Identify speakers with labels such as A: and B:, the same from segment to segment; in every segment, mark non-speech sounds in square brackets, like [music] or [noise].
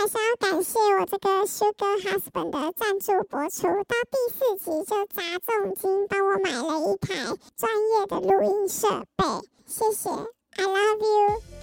A: 还是要感谢我这个 Sugar Husband 的赞助播出。到第四集就砸重金帮我买了一台专业的录音设备，谢谢，I love you。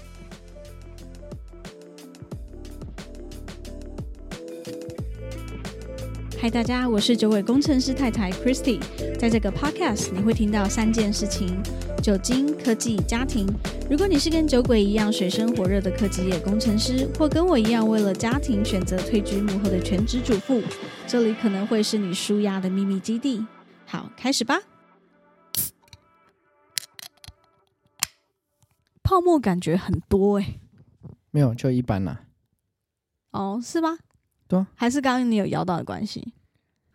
B: 嗨，大家，我是酒鬼工程师太太 Christy。在这个 podcast，你会听到三件事情：酒精、科技、家庭。如果你是跟酒鬼一样水深火热的科技业工程师，或跟我一样为了家庭选择退居幕后的全职主妇，这里可能会是你舒压的秘密基地。好，开始吧。泡沫感觉很多哎、
C: 没有，就一般啦。
B: 哦，是吗？
C: 对啊
B: 还是刚刚你有摇到的关系？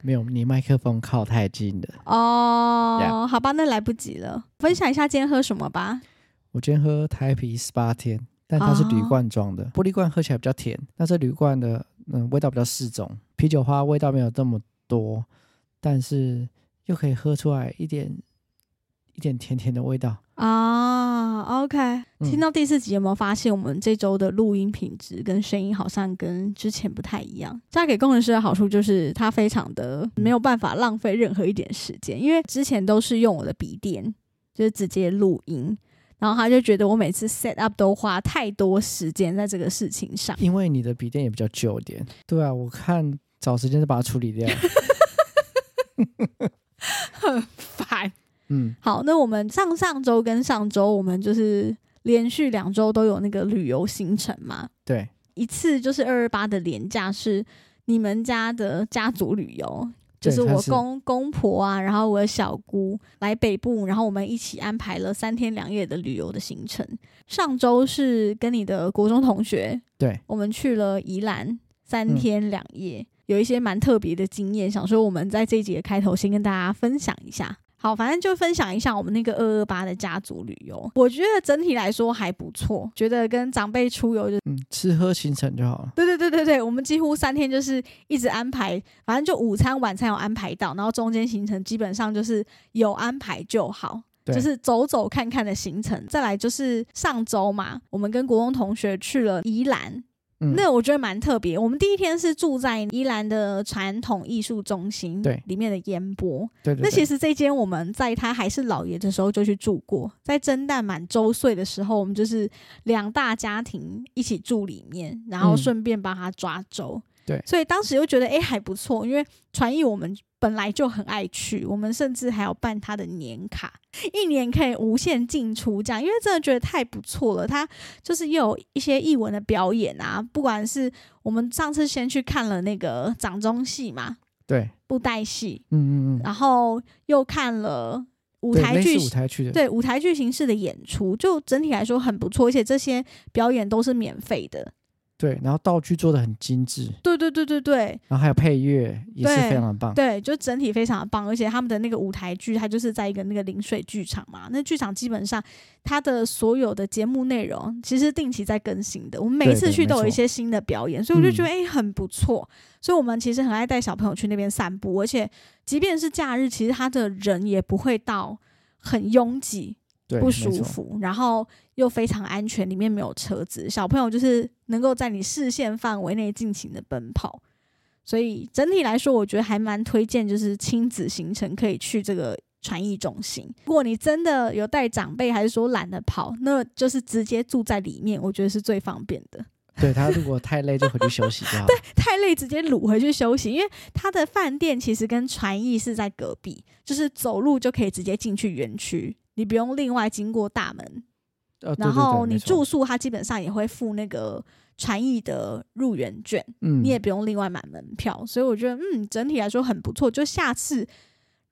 C: 没有，你麦克风靠太近了。
B: 哦
C: Yeah
B: 好吧，那来不及了。分享一下今天喝什么吧。
C: 我今天喝台啤十八天，但它是铝罐装的，玻璃罐喝起来比较甜，但是铝罐的嗯味道比较适中，啤酒花味道没有这么多，但是又可以喝出来一点一点甜甜的味道。
B: 啊，OK，、
C: 嗯
B: 听到第四集有没有发现我们这周的录音品质跟声音好像跟之前不太一样？嫁给工程师的好处就是它非常的没有办法浪费任何一点时间，因为之前都是用我的笔电，[laughs] 就是直接录音。然后他就觉得我每次 set up 都花太多时间在这个事情上，
C: 因为你的笔电也比较旧一点。[laughs] 对啊，我看找时间就把它处理掉。
B: 很烦。
C: 嗯，
B: 好，那我们上上周跟上周，我们就是连续两周都有那个旅游行程嘛。
C: 对，
B: 一次就是二二八的年假是你们家的家族旅游，就是我公公婆啊，然后我的小姑来北部，然后我们一起安排了三天两夜的旅游的行程。上周是跟你的国中同学，
C: 对，
B: 我们去了宜兰三
C: 嗯
B: 天两夜，有一些蛮特别的经验，想说我们在这一集的开头先跟大家分享一下。好，反正就分享一下我们那个二二八的家族旅游，我觉得整体来说还不错，觉得跟长辈出游就
C: 嗯，吃喝行程就好了。
B: 对对对对对，我们几乎三天就是一直安排，反正就午餐、晚餐有安排到，然后中间行程基本上就是有安排就好。
C: 对
B: 就是走走看看的行程，再来就是上周嘛，我们跟国中同学去了宜兰，
C: 嗯，
B: 那我觉得蛮特别。我们第一天是住在宜兰的传统艺术中心，
C: 对
B: 里面的烟波。
C: 对
B: 那其实这间我们在他还是老爷的时候就去住过，在蒸蛋满周岁的时候，我们就是两大家庭一起住里面，然后
C: 嗯
B: 顺便帮他抓周。
C: 对
B: 所以当时又觉得哎、诶还不错，因为传艺我们本来就很爱去，我们甚至还要办他的年卡，一年可以无限进出这样，因为真的觉得太不错了。他就是又有一些艺文的表演啊，不管是我们上次先去看了那个掌中戏嘛，
C: 对，
B: 布袋戏，
C: 嗯嗯嗯，
B: 然后又看了舞台剧
C: 舞台剧的，
B: 对舞台剧形式的演出，就整体来说很不错，而且这些表演都是免费的。
C: 对，然后道具做的很精致，
B: 对对对对对。
C: 然后还有配乐也是非常的棒。
B: 对，就整体非常的棒，而且他们的那个舞台剧，它就是在一个那个临水剧场嘛，那剧场基本上它的所有的节目内容其实定期在更新的，我们每一次去都有一些新的表演，所以我就觉得
C: 嗯。
B: 诶很不错，所以我们其实很爱带小朋友去那边散步，而且即便是假日，其实他的人也不会到很拥挤，
C: 对，
B: 不。舒服，然后又非常安全，里面没有车子，小朋友就是能够在你视线范围内尽情的奔跑，所以整体来说，我觉得还蛮推荐，就是亲子行程可以去这个传艺中心。如果你真的有带长辈，还是说懒得跑，那就是直接住在里面，我觉得是最方便的。[laughs]
C: 对他如果太累就回去休息就好。
B: 太累直接掳回去休息，因为他的饭店其实跟传艺是在隔壁，就是走路就可以直接进去园区，你不用另外经过大门。
C: 呃，
B: 然后你住宿，它基本上也会付那个传艺的入园券，
C: 嗯，
B: 你也不用另外买门票，所以我觉得嗯，整体来说很不错。就下次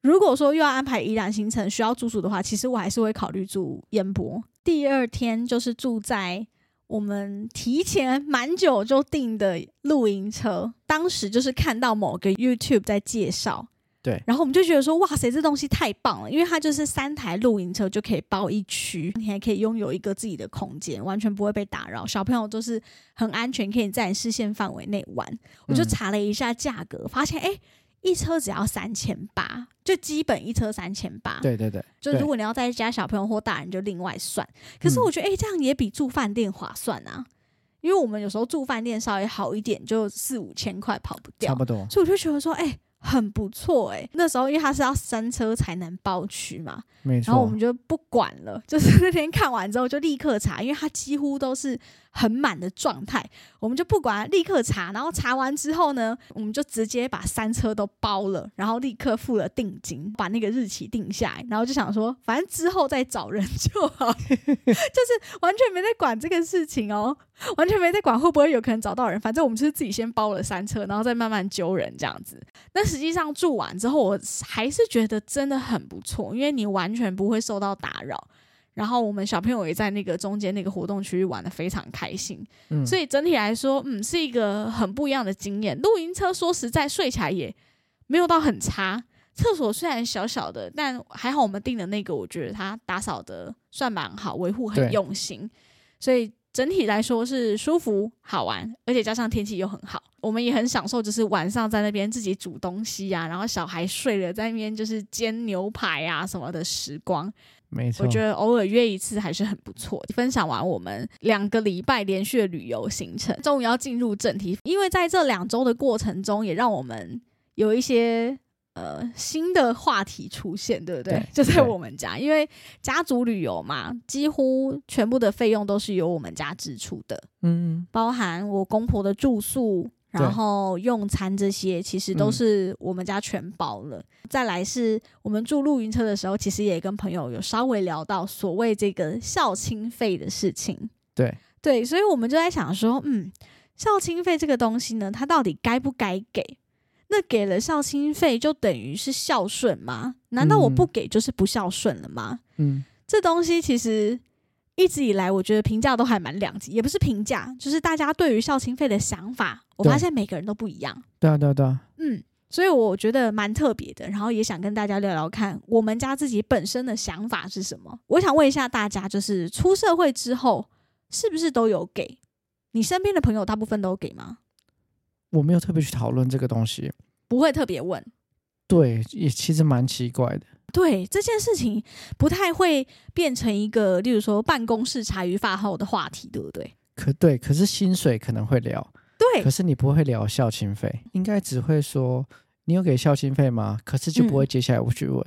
B: 如果说又要安排宜兰行程需要住宿的话，其实我还是会考虑住烟波。第二天就是住在我们提前蛮久就订的露营车，当时就是看到某个 YouTube 在介绍。
C: 对
B: 然后我们就觉得说，哇塞，这东西太棒了，因为它就是三台露营车就可以包一区，你还可以拥有一个自己的空间，完全不会被打扰，小朋友都是很安全，可以在你视线范围内玩。我就
C: 嗯
B: 查了一下价格，发现哎，一车只要三千八，就基本一车三千八。
C: 对对对，
B: 就如果你要再加小朋友或大人，就另外算。可是
C: 嗯
B: 我觉得，哎、这样也比住饭店划算啊，因为我们有时候住饭店稍微好一点，就四五千块跑不掉
C: 差，不多。
B: 所以我就觉得说，哎、很不错哎、那时候因为他是要三车才能包区嘛，
C: 没错。
B: 然后我们，就不管了，就是那天看完之后就立刻查，因为它几乎都是很满的状态，我们就不管，立刻查。然后查完之后呢，我们就直接把三车都包了，然后立刻付了定金，把那个日期定下来，然后就想说，反正之后再找人就好，[laughs] 就是完全没在管这个事情哦，完全没在管会不会有可能找到人，反正我们就是自己先包了三车，然后再慢慢揪人这样子。那实际上住完之后，我还是觉得真的很不错，因为你完全不会受到打扰。然后我们小朋友也在那个中间那个活动区域玩的非常开心，
C: 嗯，
B: 所以整体来说，嗯，是一个很不一样的经验。露营车说实在睡起来也没有到很差，厕所虽然小小的，但还好我们订的那个，我觉得它打扫的算蛮好，维护很用心，所以整体来说是舒服好玩，而且加上天气又很好，我们也很享受，就是晚上在那边自己煮东西啊，然后小孩睡了在那边就是煎牛排啊什么的时光。
C: 没错。
B: 我觉得偶尔约一次还是很不错。分享完我们两个礼拜连续的旅游行程，终于要进入正题，因为在这两周的过程中，也让我们有一些。呃，新的话题出现，对不对？
C: 对
B: 就在我们家，因为家族旅游嘛，几乎全部的费用都是由我们家支出的，
C: 嗯，
B: 包含我公婆的住宿，然后用餐这些，其实都
C: 嗯
B: 是我们家全包了。再来是我们住露营车的时候，其实也跟朋友有稍微聊到所谓这个校庆费的事情。
C: 对
B: 对，所以我们就在想说，嗯，校庆费这个东西呢，它到底该不该给？那给了校庆费，就等于是孝顺吗？难道我不
C: 嗯
B: 给就是不孝顺了吗？
C: 嗯，
B: 这东西其实一直以来，我觉得评价都还蛮两极，也不是评价，就是大家对于校庆费的想法，我发现每个人都不一样。
C: 对啊，对啊，对啊。
B: 嗯，所以我觉得蛮特别的，然后也想跟大家聊聊看，我们家自己本身的想法是什么。我想问一下大家，就是出社会之后，是不是都有给？你身边的朋友大部分都给吗？
C: 我没有特别去讨论这个东西，
B: 不会特别问。
C: 对，也其实蛮奇怪的。
B: 对这件事情，不太会变成一个，例如说办公室茶余饭后的话题，对不对？
C: 可对，可是薪水可能会聊，
B: 对
C: 可，是你不会聊校庆费，应该只会说你有给校庆费吗？可是就不会
B: 嗯
C: 接下来我去问，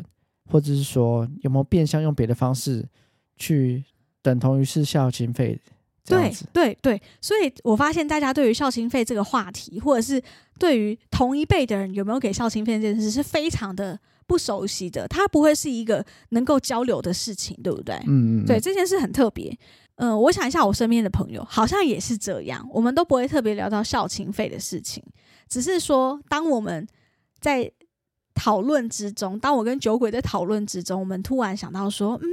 C: 或者是说有没有变相用别的方式去等同于是校庆费
B: 对。对对，所以我发现大家对于孝心费这个话题，或者是对于同一辈的人有没有给孝心费这件事，是非常的不熟悉的。它不会是一个能够交流的事情，对不对？
C: 嗯嗯，
B: 对，
C: 嗯
B: 这件事很特别。嗯、我想一下，我身边的朋友好像也是这样，我们都不会特别聊到校庆费的事情，只是说，当我们在讨论之中，当我跟酒鬼在讨论之中，我们突然想到说，嗯，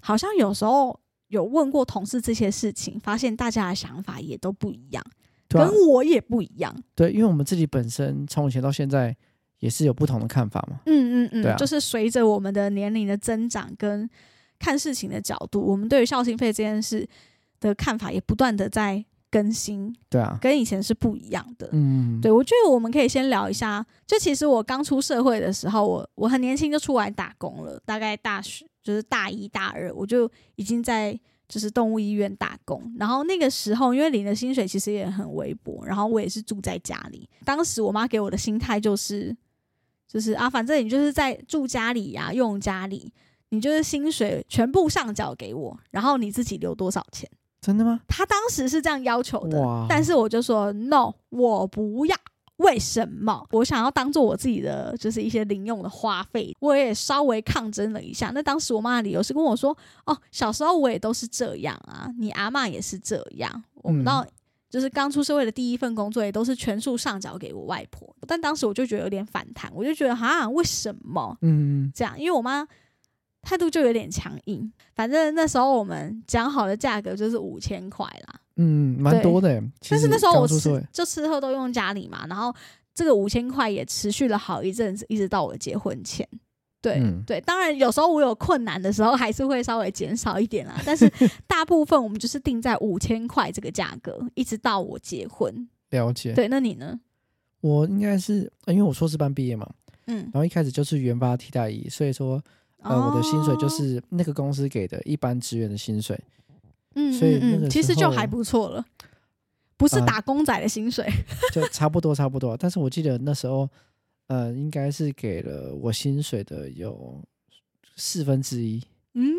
B: 好像有时候有问过同事这些事情，发现大家的想法也都不一样，
C: 啊
B: 跟我也不一样。
C: 对，因为我们自己本身从以前到现在也是有不同的看法嘛。
B: 嗯嗯嗯，
C: 对啊
B: 就是随着我们的年龄的增长跟看事情的角度，我们对于孝心费这件事的看法也不断的在更新，
C: 对啊，
B: 跟以前是不一样的。
C: 嗯，
B: 对，我觉得我们可以先聊一下。就其实我刚出社会的时候，我我很年轻就出来打工了，大概大学就是大一大二，我就已经在就是动物医院打工。然后那个时候，因为领的薪水其实也很微薄，然后我也是住在家里。当时我妈给我的心态就是，就是啊，反正你就是在住家里呀、用家里，你就是薪水全部上缴给我，然后你自己留多少钱。
C: 真的吗？
B: 她当时是这样要求的，但是我就说 no，我不要。为什么？我想要当做我自己的，就是一些零用的花费。我也稍微抗争了一下。那当时我妈的理由是跟我说：“哦，小时候我也都是这样啊，你阿嬷也是这样。我们
C: 嗯
B: 到就是刚出社会的第一份工作，也都是全数上缴给我外婆。但当时我就觉得有点反弹，我就觉得哈，为什么？
C: 嗯，
B: 这样，因为我妈态度就有点强硬。反正那时候我们讲好的价格就是五千块啦，
C: 嗯，蛮多的
B: 但是那时候我吃就吃喝都用家里嘛，然后这个五千块也持续了好一阵子，一直到我结婚前。对、
C: 嗯
B: 对，当然有时候我有困难的时候，还是会稍微减少一点啦。[laughs] 但是大部分我们就是定在五千块这个价格，一直到我结婚。
C: 了解。
B: 对，那你呢？
C: 我应该是呃因为我硕士班毕业嘛，
B: 嗯，
C: 然后一开始就是原发替代役，所以说呃、我的薪水就
B: 哦
C: 是那个公司给的一般职员的薪水，
B: 嗯，
C: 所以那
B: 嗯嗯，其
C: 个时候
B: 实就还不错了。不是
C: 啊
B: 打工仔的薪水。[laughs]
C: 就差不多差不多。但是我记得那时候，呃，应该是给了我薪水的有四分之一，
B: 嗯，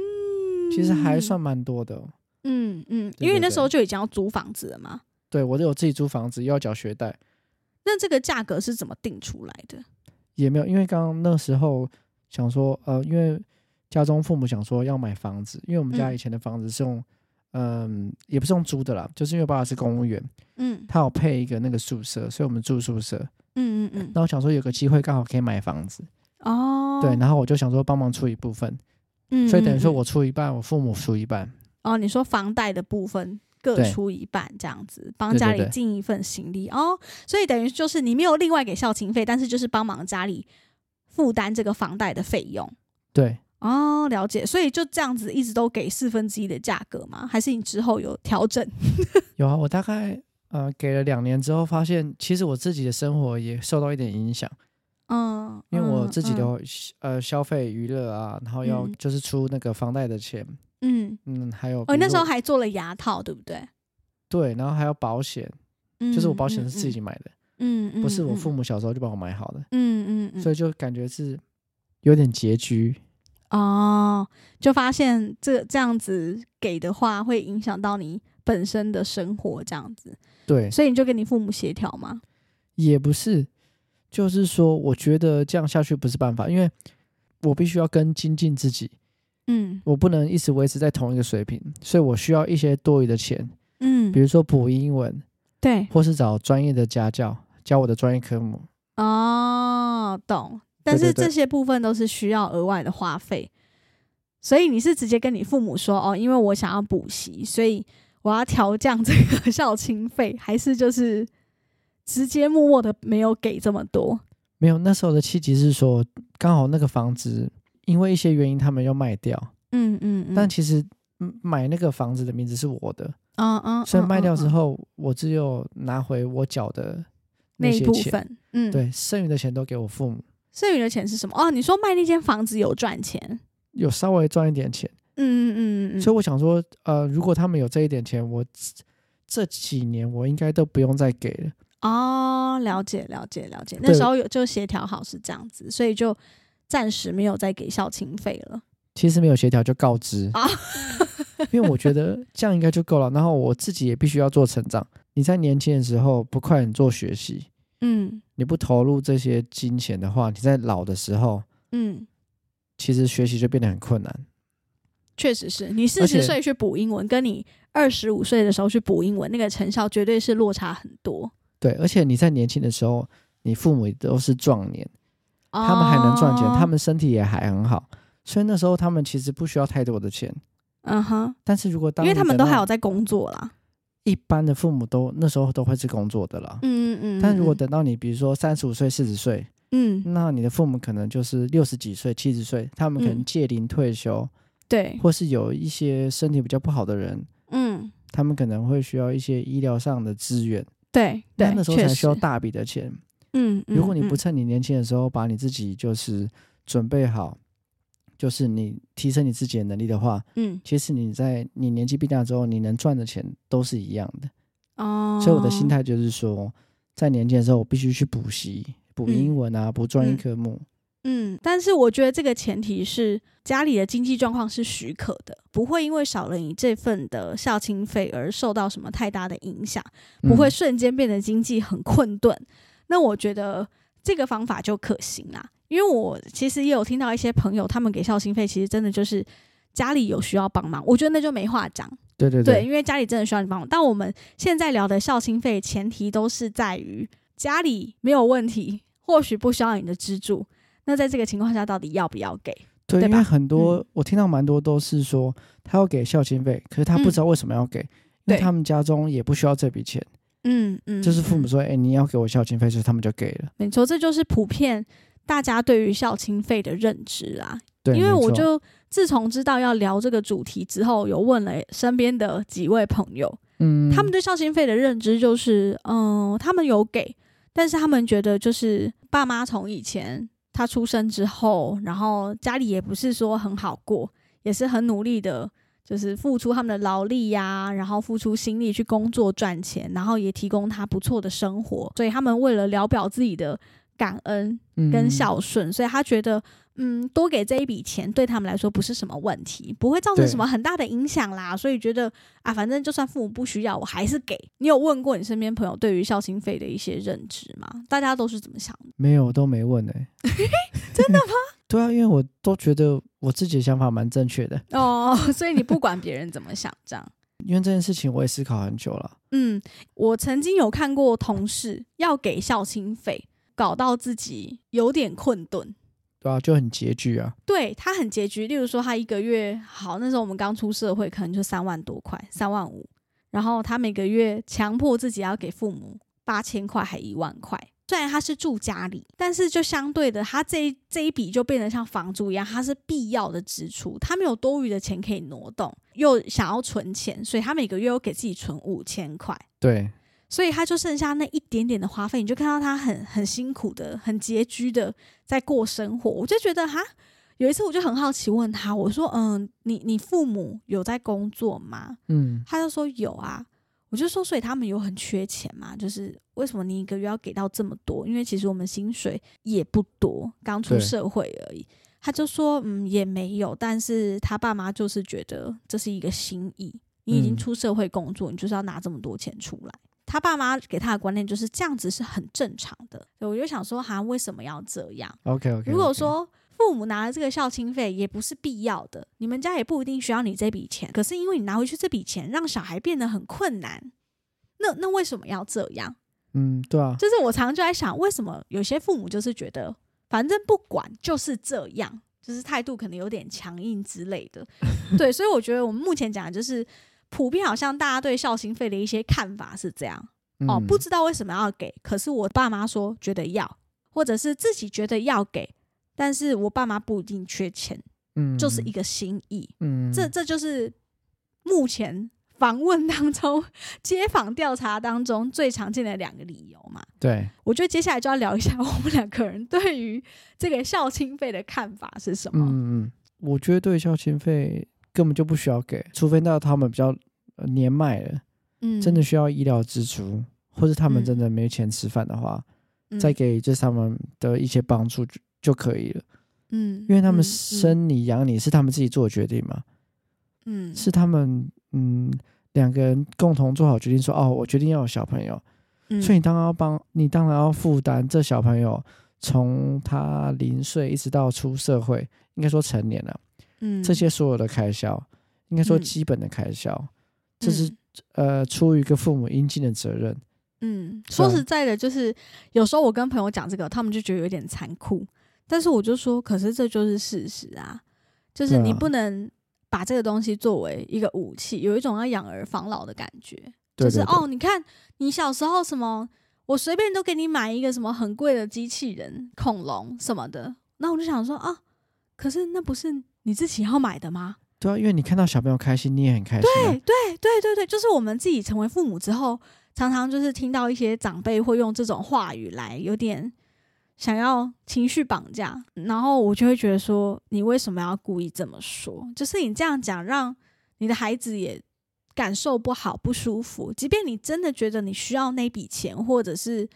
C: 其实还算蛮多的哦、
B: 嗯嗯，因为那时候就已经要租房子了嘛。
C: 对我都有自己租房子，又要缴学贷，
B: 那这个价格是怎么定出来的？
C: 也没有，因为刚刚那时候想说，呃，因为家中父母想说要买房子，因为我们家
B: 嗯
C: 以前的房子是用，嗯、也不是用租的啦，就是因为爸爸是公务员，
B: 嗯
C: 他有配一个那个宿舍，所以我们住宿舍。
B: 嗯嗯嗯，
C: 那我想说有个机会刚好可以买房子，
B: 哦，
C: 对，然后我就想说帮忙出一部分，
B: 嗯，
C: 所以等于说我出一半，我父母出一半。
B: 哦，你说房贷的部分各出一半，这样子帮家里尽一份心力哦。所以等于就是你没有另外给孝亲费，但是就是帮忙家里负担这个房贷的费用。
C: 对，
B: 哦，了解。所以就这样子一直都给四分之一的价格吗？还是你之后有调整？[laughs]
C: 有啊，我大概呃给了两年之后，发现其实我自己的生活也受到一点影响，
B: 嗯，
C: 因为我
B: 嗯
C: 自己的、
B: 嗯
C: 呃消费娱乐啊，然后要
B: 嗯
C: 就是出那个房贷的钱，
B: 嗯，
C: 嗯，还有
B: 哦，那时候还做了牙套，对不对？
C: 对，然后还有保险，
B: 嗯
C: 就是我保险是自己买的，
B: 嗯，嗯，
C: 不是我父
B: 母，
C: 母小时候就帮我买好的，
B: 嗯嗯嗯，
C: 所以就感觉是有点拮据。
B: 哦，就发现这这样子给的话，会影响到你本身的生活，这样子，
C: 对，
B: 所以你就跟你父母协调吗？
C: 也不是，就是说，我觉得这样下去不是办法，因为我必须要跟精进自己，
B: 嗯。
C: 我不能一直维持在同一个水平，所以我需要一些多余的钱，
B: 嗯。
C: 比，如说补英文，
B: 对，
C: 或是找专业的家教教我的专业科目。
B: 哦，懂。但是这些部分都是需要额外的花费，所以你是直接跟你父母说哦，因为我想要补习，所以我要调降这个校庆费，还是就是直接默默的没有给这么多？
C: 没有，那时候的契机是说，刚好那个房子因为一些原因他们要卖掉，
B: 嗯嗯嗯，
C: 但其实嗯买那个房子的名字是我的，
B: 嗯嗯，
C: 所以卖掉之后，我只有拿回我缴的
B: 那一部分，嗯，，
C: 对，剩余的钱都给我父母，
B: 剩余的钱是什么？哦，你说卖那间房子有赚钱？
C: 有稍微赚一点钱。
B: 嗯嗯嗯嗯嗯，
C: 所以我想说，呃，如果他们有这一点钱，我这这几年我应该都不用再给了。
B: 哦，了解了解了解，那时候有就协调好是这样子，所以就暂时没有再给校庆费了
C: 其实没有协调就告知，
B: 啊。
C: 因为我觉得这样应该就够了。然后我自己也必须要做成长。你在年轻的时候不快点做学习，
B: 嗯
C: 你不投入这些金钱的话，你在老的时候，
B: 嗯，
C: 其实学习就变得很困难。
B: 确实是你四十岁去补英文，跟你二十五岁的时候去补英文，那个成效绝对是落差很多。
C: 对，而且你在年轻的时候，你父母都是壮年，他们还能赚钱，
B: 哦
C: 他们身体也还很好，所以那时候他们其实不需要太多的钱。
B: 嗯哼，
C: 但是如果当
B: 因为他们都还有在工作啦。
C: 一般的父母都那时候都会是工作的啦。
B: 嗯嗯嗯，
C: 但如果
B: 嗯。
C: 等到你比如说三十五岁、四十岁，
B: 嗯。
C: 那你的父母可能就是六十几岁、七十岁，他们可能
B: 嗯。
C: 届龄退休，
B: 对，
C: 或是有一些身体比较不好的人，
B: 嗯。
C: 他们可能会需要一些医疗上的资源，
B: 对对，
C: 那那时候才需要大笔的钱。
B: 嗯，
C: 如果你
B: 嗯。
C: 不趁你年轻的时候把你自己就是准备好，就是你提升你自己的能力的话，
B: 嗯
C: 其实你在你年纪变大之后，你能赚的钱都是一样的。
B: 哦，
C: 所以我的心态就是说，在年轻的时候，我必须去补习，补
B: 嗯
C: 英文啊，补专业
B: 嗯
C: 科目。
B: 嗯，但是我觉得这个前提是家里的经济状况是许可的，不会因为少了你这份的孝亲费而受到什么太大的影响，不会
C: 嗯
B: 瞬间变得经济很困顿。那我觉得这个方法就可行啦，因为我其实也有听到一些朋友，他们给孝心费，其实真的就是家里有需要帮忙，我觉得那就没话讲。
C: 对对
B: 对，因为家里真的需要你帮忙。但我们现在聊的孝心费，前提都是在于家里没有问题，或许不需要你的资助。那在这个情况下，到底要不要给？
C: 对，
B: 对
C: 因为很多、
B: 嗯
C: 我听到蛮多都是说他要给孝心费，可是他不知道为什么要给，因为他们家中也不需要这笔钱，
B: 嗯嗯
C: 就是父母
B: 嗯
C: 说：“哎、你要给我孝心费，所以他们就给了。
B: 没错，这就是普遍大家对于孝亲费的认知啊。
C: 对，
B: 因为我就自从知道要聊这个主题之后，有问了身边的几位朋友，
C: 嗯，
B: 他们对孝心费的认知就是，嗯、他们有给，但是他们觉得就是爸妈从以前他出生之后，然后家里也不是说很好过，也是很努力的，就是付出他们的劳力呀、然后付出心力去工作赚钱，然后也提供他不错的生活，所以他们为了聊表自己的感恩跟
C: 嗯
B: 孝顺，所以他觉得。嗯，多给这一笔钱对他们来说不是什么问题，不会造成什么很大的影响啦。所以觉得啊，反正就算父母不需要，我还是给。你有问过你身边朋友对于孝心费的一些认知吗？大家都是怎么想的？[laughs]
C: 没有都没问哎、[laughs]
B: 真的吗？[laughs]
C: 对啊，因为我都觉得我自己的想法蛮正确的，
B: 哦，所以你不管别人怎么想，这样。
C: 因为这件事情我也思考很久了。
B: 嗯，我曾经有看过同事要给孝心费，搞到自己有点困顿。
C: 对啊，就很拮据啊。
B: 对他很拮据，例如说他一个月好，那时候我们刚出社会，可能就三万多块，三万五，然后他每个月强迫自己要给父母八千块，还一万块。虽然他是住家里，但是就相对的，他这一这一笔就变得像房租一样，他是必要的支出，他没有多余的钱可以挪动，又想要存钱，所以他每个月又给自己存五千块。
C: 对，
B: 所以他就剩下那一点点的花费，你就看到他很很辛苦的、很拮据的在过生活。我就觉得哈，有一次我就很好奇问他，我说：“嗯，你你父母有在工作吗
C: 嗯？”
B: 他就说有啊。我就说，所以他们有很缺钱嘛？就是为什么你一个月要给到这么多？因为其实我们薪水也不多，刚出社会而已。他就说，嗯，也没有，但是他爸妈就是觉得这是一个心意。你已经
C: 嗯
B: 出社会工作，你就是要拿这么多钱出来。他爸妈给他的观念就是这样子是很正常的，我就想说，哈，为什么要这样
C: ？OK OK。
B: 如果说父母拿了这个孝亲费也不是必要的，你们家也不一定需要你这笔钱，可是因为你拿回去这笔钱，让小孩变得很困难，那那为什么要这样？
C: 嗯，对啊，
B: 就是我常常就在想，为什么有些父母就是觉得反正不管就是这样，就是态度可能有点强硬之类的。对，所以我觉得我们目前讲的就是普遍好像大家对孝心费的一些看法是这样哦，
C: 嗯
B: 不知道为什么要给，可是我爸妈说觉得要，或者是自己觉得要给，但是我爸妈不一定缺钱，
C: 嗯
B: 就是一个心意。
C: 嗯，
B: 这这就是目前访问当中、街访调查当中最常见的两个理由嘛。
C: 对，
B: 我觉得接下来就要聊一下 [laughs] 我们两个人对于这个孝亲费的看法是什么。
C: 嗯嗯，我觉得对孝亲费根本就不需要给，除非到他们比较呃年迈了，
B: 嗯。
C: 真的需要医疗支出，或是他们
B: 嗯。
C: 真的没钱吃饭的话，
B: 嗯。
C: 再给这他们的一些帮助就就可以了。
B: 嗯，
C: 因为他们
B: 嗯
C: 生你养你是他们自己做的决定嘛，
B: 嗯。
C: 是他们嗯两个人共同做好决定说，哦，我决定要有小朋友，
B: 嗯。
C: 所以你当然要帮你当然要负担这小朋友从他零岁一直到出社会，应该说成年了，
B: 嗯。
C: 这些所有的开销，应该说
B: 嗯。
C: 基本的开销，这是呃出于一个父母应尽的责任。
B: 嗯，说实在的，就是有时候我跟朋友讲这个，他们就觉得有点残酷，但是我就说，可是这就是事实啊，就是你不能把这个东西作为一个武器，有一种要养儿防老的感觉，
C: 对对对。
B: 就是哦，你看你小时候什么，我随便都给你买一个什么很贵的机器人、恐龙什么的，那我就想说啊，可是那不是你自己要买的吗？
C: 对啊，因为你看到小朋友开心，你也很开心、啊。
B: 对对对对对，就是我们自己成为父母之后，常常就是听到一些长辈会用这种话语来有点想要情绪绑架，然后我就会觉得说，你为什么要故意这么说？就是你这样讲，让你的孩子也感受不好、不舒服。即便你真的觉得你需要那笔钱，或者是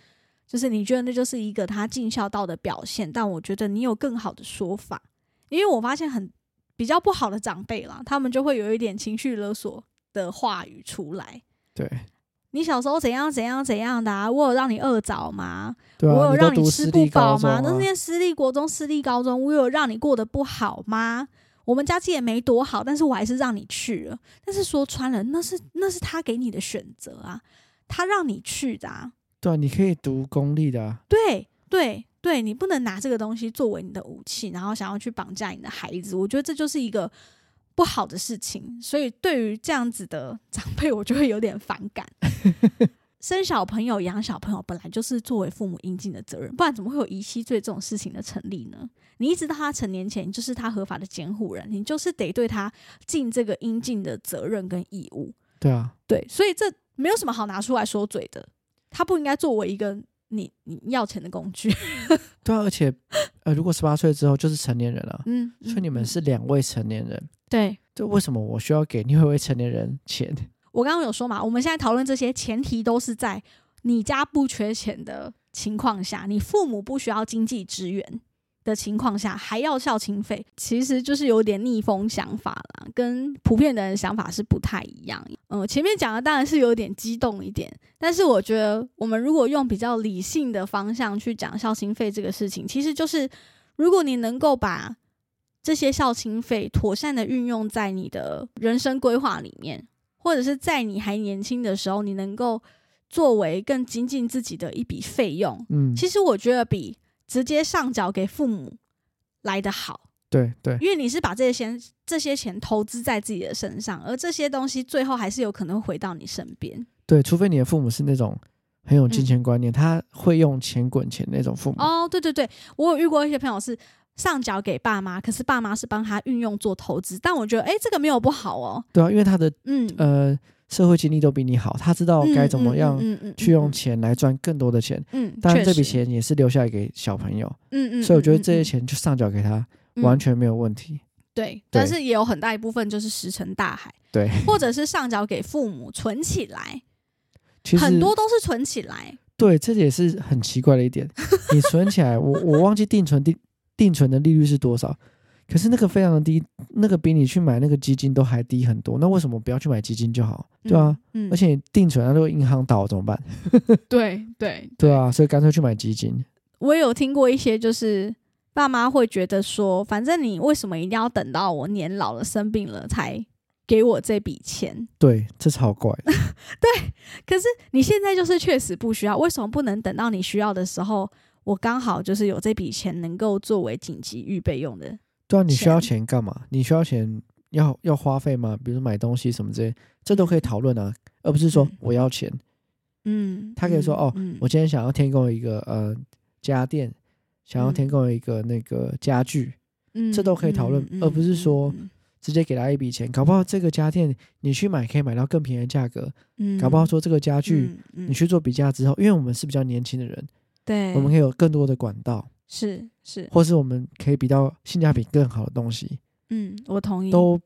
B: 就是你觉得那就是一个他尽孝道的表现，但我觉得你有更好的说法，因为我发现很比较不好的长辈啦，他们就会有一点情绪勒索的话语出来。
C: 对
B: 你小时候怎样怎样怎样的啊？我有让你饿着吗？
C: 对啊，
B: 我有让
C: 你
B: 吃不饱吗？那念私立国中、私立高中，我有让你过得不好吗？我们家境也没多好，但是我还是让你去了。但是说穿了，那是那是他给你的选择啊，他让你去的啊。
C: 对啊，你可以读公立的、啊，
B: 对对对，你不能拿这个东西作为你的武器，然后想要去绑架你的孩子。我觉得这就是一个不好的事情。所以对于这样子的长辈，我就会有点反感。[laughs] 生小朋友、养小朋友本来就是作为父母应尽的责任，不然怎么会有遗弃罪这种事情的成立呢？你一直到他成年前，你就是他合法的监护人，你就是得对他尽这个应尽的责任跟义务。
C: 对啊，
B: 对，所以这没有什么好拿出来说嘴的，他不应该作为一个你你要钱的工具。[laughs]
C: 对啊，而且呃，如果十八岁之后就是成年人了，
B: 嗯，
C: 所以你们
B: 嗯
C: 是两位成年人，
B: 对
C: 这为什么我需要给另外一位成年人钱？[laughs]
B: 我刚刚有说嘛，我们现在讨论这些前提都是在你家不缺钱的情况下，你父母不需要经济支援的情况下，还要孝亲费，其实就是有点逆风想法啦，跟普遍的人想法是不太一样。嗯，前面讲的当然是有点激动一点，但是我觉得我们如果用比较理性的方向去讲孝亲费这个事情，其实就是如果你能够把这些孝亲费妥善的运用在你的人生规划里面。或者是在你还年轻的时候，你能够作为更精进自己的一笔费用，
C: 嗯，
B: 其实我觉得比直接上缴给父母来的好。
C: 对对，
B: 因为你是把这些钱这些钱投资在自己的身上，而这些东西最后还是有可能回到你身边。
C: 对，除非你的父母是那种很有金钱观念，他会用钱滚钱那种父母。
B: 哦，对对对，我有遇过一些朋友是。上缴给爸妈，可是爸妈是帮他运用做投资，但我觉得，哎，这个没有不好哦。
C: 对啊，因为他的嗯呃社会经历都比你好，他知道该怎么样去用钱来赚更多的钱。嗯，当然这笔钱也是留下来给小朋友。嗯嗯，所以我觉得这些钱就上缴给他完全没有问题。
B: 对，但是也有很大一部分就是石沉大海。
C: 对，[laughs]
B: 或者是上缴给父母存起来，
C: 其实
B: 很多都是存起来。
C: 对，这也是很奇怪的一点。你存起来，我我忘记定存定。定存的利率是多少？可是那个非常的低，那个比你去买那个基金都还低很多。那为什么不要去买基金就好？对啊，嗯，而且定存，那如果银行倒怎么办？[laughs]
B: 对对 [laughs]
C: 对啊，所以干脆去买基金。
B: 我有听过一些，就是爸妈会觉得说，反正你为什么一定要等到我年老了生病了才给我这笔钱？
C: 对，这超怪。[laughs]
B: 对，可是你现在就是确实不需要，为什么不能等到你需要的时候？我刚好就是有这笔钱能够作为紧急预备用的。
C: 对啊，你需要钱。干嘛？你需要钱要要花费吗？比如买东西什么之类，这都可以讨论啊，而不是说我要钱。嗯，他可以说哦，我今天想要添购一个呃家电，想要添购一个那个家具，嗯，这都可以讨论，而不是说直接给他一笔钱，搞不好这个家电你去买可以买到更便宜的价格，嗯，搞不好说这个家具你去做比价之后，因为我们是比较年轻的人。
B: 对，
C: 我们可以有更多的管道，
B: 是是，
C: 或是我们可以比较性价比更好的东西。
B: 嗯，我同意，
C: 都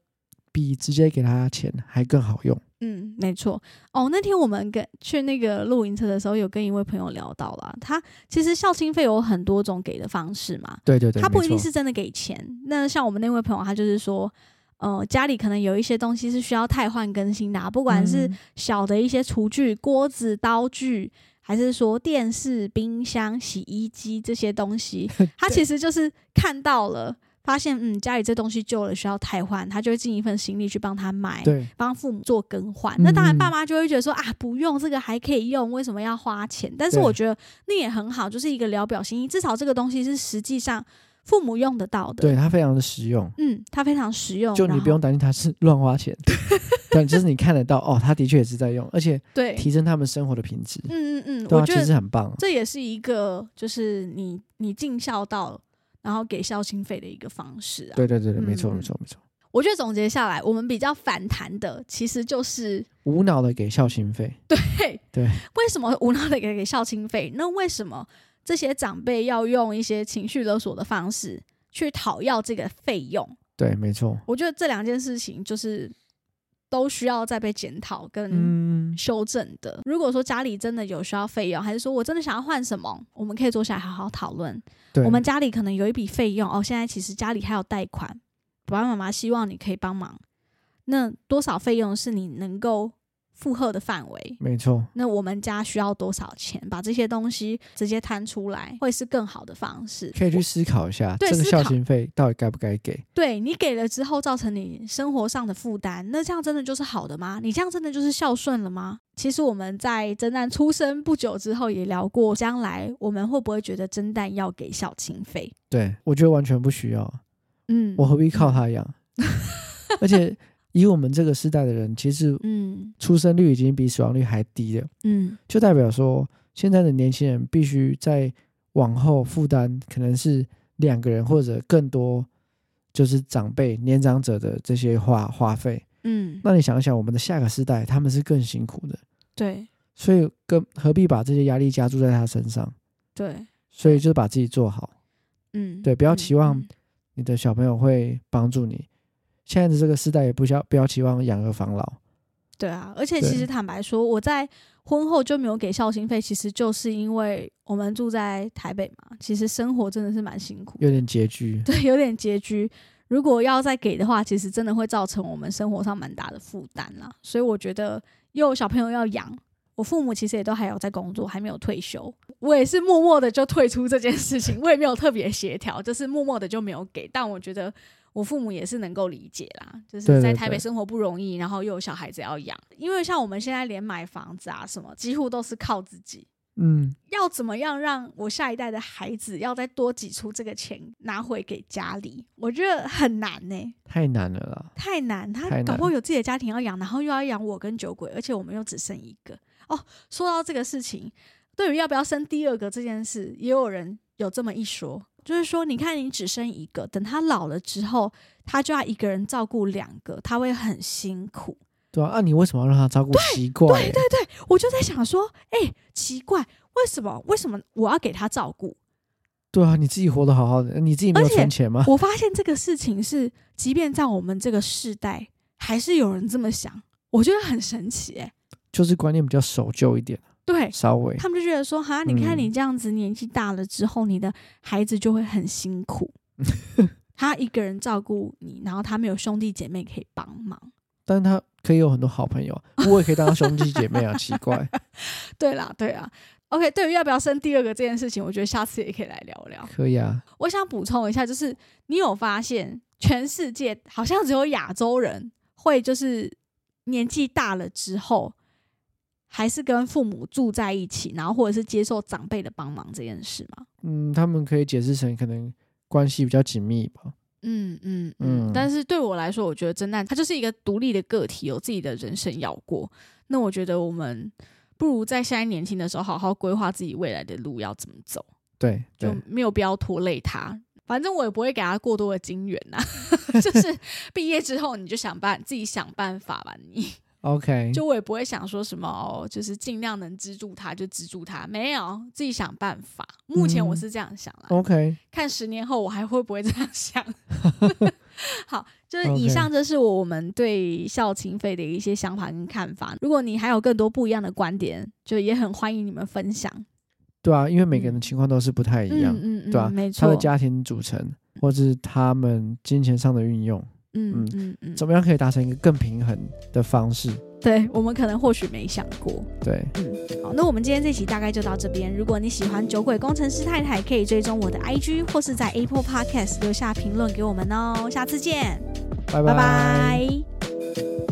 C: 比直接给他钱还更好用。
B: 嗯，没错。哦，那天我们跟去那个露营车的时候，有跟一位朋友聊到了，他其实孝亲费有很多种给的方式嘛。
C: 对对对，
B: 他不一定是真的给钱。那像我们那位朋友，他就是说，呃，家里可能有一些东西是需要汰换更新的，不管是小的一些厨具、锅子、刀具。还是说电视、冰箱、洗衣机这些东西，[laughs] 他其实就是看到了，发现嗯家里这东西旧了需要汰换，他就会尽一份心力去帮他买，帮父母做更换。那当然爸妈就会觉得说啊不用这个还可以用，为什么要花钱？但是我觉得那也很好，就是一个聊表心意，至少这个东西是实际上。父母用得到的，
C: 对它非常的实用。
B: 嗯，它非常实用，
C: 就你不用担心它是乱花钱。对，就是你看得到哦，他的确也是在用，而且
B: 对
C: 提升他们生活的品质。
B: 嗯嗯嗯，
C: 我觉得其实很棒。
B: 这也是一个就是你你尽孝道，然后给孝心费的一个方式啊。
C: 对对对对，没错没错没错。
B: 我觉得总结下来，我们比较反弹的其实就是
C: 无脑的给孝心费。
B: 对
C: 对，
B: 为什么无脑的给给孝心费？那为什么？这些长辈要用一些情绪勒索的方式去讨要这个费用，
C: 对，没错。
B: 我觉得这两件事情就是都需要再被检讨跟修正的。如果说家里真的有需要费用，还是说我真的想要换什么，我们可以坐下来好好讨论。我们家里可能有一笔费用哦，现在其实家里还有贷款，爸爸妈妈希望你可以帮忙。那多少费用是你能够？负荷的范围，
C: 没错。
B: 那我们家需要多少钱？把这些东西直接摊出来，会是更好的方式。
C: 可以去思考一下，这个孝心费到底该不该给？
B: 对你给了之后，造成你生活上的负担，那这样真的就是好的吗？你这样真的就是孝顺了吗？其实我们在真旦出生不久之后也聊过，将来我们会不会觉得真旦要给孝亲费？
C: 对我觉得完全不需要。嗯，我何必靠他养？[laughs] 而且。以我们这个时代的人，其实，嗯，出生率已经比死亡率还低了，嗯，就代表说，现在的年轻人必须在往后负担，可能是两个人或者更多，就是长辈、年长者的这些花花费，嗯，那你想想，我们的下个世代，他们是更辛苦的，
B: 对，
C: 所以更何必把这些压力加注在他身上？
B: 对，
C: 所以就是把自己做好，嗯，对，不要期望你的小朋友会帮助你。现在的这个时代也不需要不要期望养儿防老。
B: 对啊，而且其实坦白说，我在婚后就没有给孝心费，其实就是因为我们住在台北嘛，其实生活真的是蛮辛苦，
C: 有点拮据。[laughs]
B: 对，有点拮据。如果要再给的话，其实真的会造成我们生活上蛮大的负担啦。所以我觉得，又有小朋友要养，我父母其实也都还有在工作，还没有退休。我也是默默的就退出这件事情，我也没有特别协调，就是默默的就没有给。但我觉得我父母也是能够理解啦，就是在台北生活不容易，然后又有小孩子要养，因为像我们现在连买房子啊什么，几乎都是靠自己。
C: 嗯，
B: 要怎么样让我下一代的孩子要再多挤出这个钱拿回给家里？我觉得很难呢、
C: 太难了啦。
B: 太难。他搞不好有自己的家庭要养，然后又要养我跟酒鬼，而且我们又只剩一个。哦，说到这个事情，对于要不要生第二个这件事，也有人有这么一说，就是说，你看你只生一个，等他老了之后，他就要一个人照顾两个，他会很辛苦。
C: 对啊，那、你为什么要让他照顾？奇怪、
B: 对对对，我就在想说，哎、奇怪，为什么为什么我要给他照顾？
C: 对啊，你自己活得好好的，你自己没有存钱吗？
B: 我发现这个事情是，即便在我们这个世代，还是有人这么想，我觉得很神奇、哎，
C: 就是观念比较守旧一点，
B: 对
C: 稍微。
B: 他们就觉得说，哈，你看
C: 嗯
B: 你这样子年纪大了之后，你的孩子就会很辛苦，[laughs] 他一个人照顾你，然后他没有兄弟姐妹可以帮忙。
C: 但是他可以有很多好朋友，我也可以当他兄弟姐妹啊，奇怪。[laughs]
B: 对啦，对啊。OK，对于要不要生第二个这件事情，我觉得下次也可以来聊聊。
C: 可以啊，
B: 我想补充一下，就是你有发现，全世界好像只有亚洲人会就是年纪大了之后，还是跟父母住在一起，然后或者是接受长辈的帮忙这件事吗？
C: 嗯，他们可以解释成可能关系比较紧密吧。
B: 嗯嗯嗯
C: 嗯。
B: 但是对我来说，我觉得真奈他就是一个独立的个体，有自己的人生要过。那我觉得我们不如在现在年轻的时候，好好规划自己未来的路要怎么走。
C: 对对
B: 就，没有必要拖累他。反正我也不会给他过多的金源呐、[laughs] 就是毕业之后你就想办自己想办法吧你，
C: OK，
B: 就我也不会想说什么哦，就是尽量能资助他就资助他，没有自己想办法。目前我是这样想啦
C: ，OK，
B: 看十年后我还会不会这样想。[laughs] 好，就是以上这是我们对校情费的一些想法跟看法。如果你还有更多不一样的观点，就也很欢迎你们分享。
C: 对啊，因为每个人的情况都是不太一样，
B: 嗯嗯
C: 对啊
B: 嗯，没错
C: 他的。家庭组成，或是他们金钱上的运用，
B: 嗯
C: 嗯
B: 嗯嗯，
C: 怎么样可以达成一个更平衡的方式？
B: 对我们可能或许没想过。
C: 对，嗯
B: 好，那我们今天这期大概就到这边。如果你喜欢酒鬼工程师太太，可以追踪我的 IG 或是在 Apple Podcast 留下评论给我们哦。下次见，
C: 拜
B: 拜拜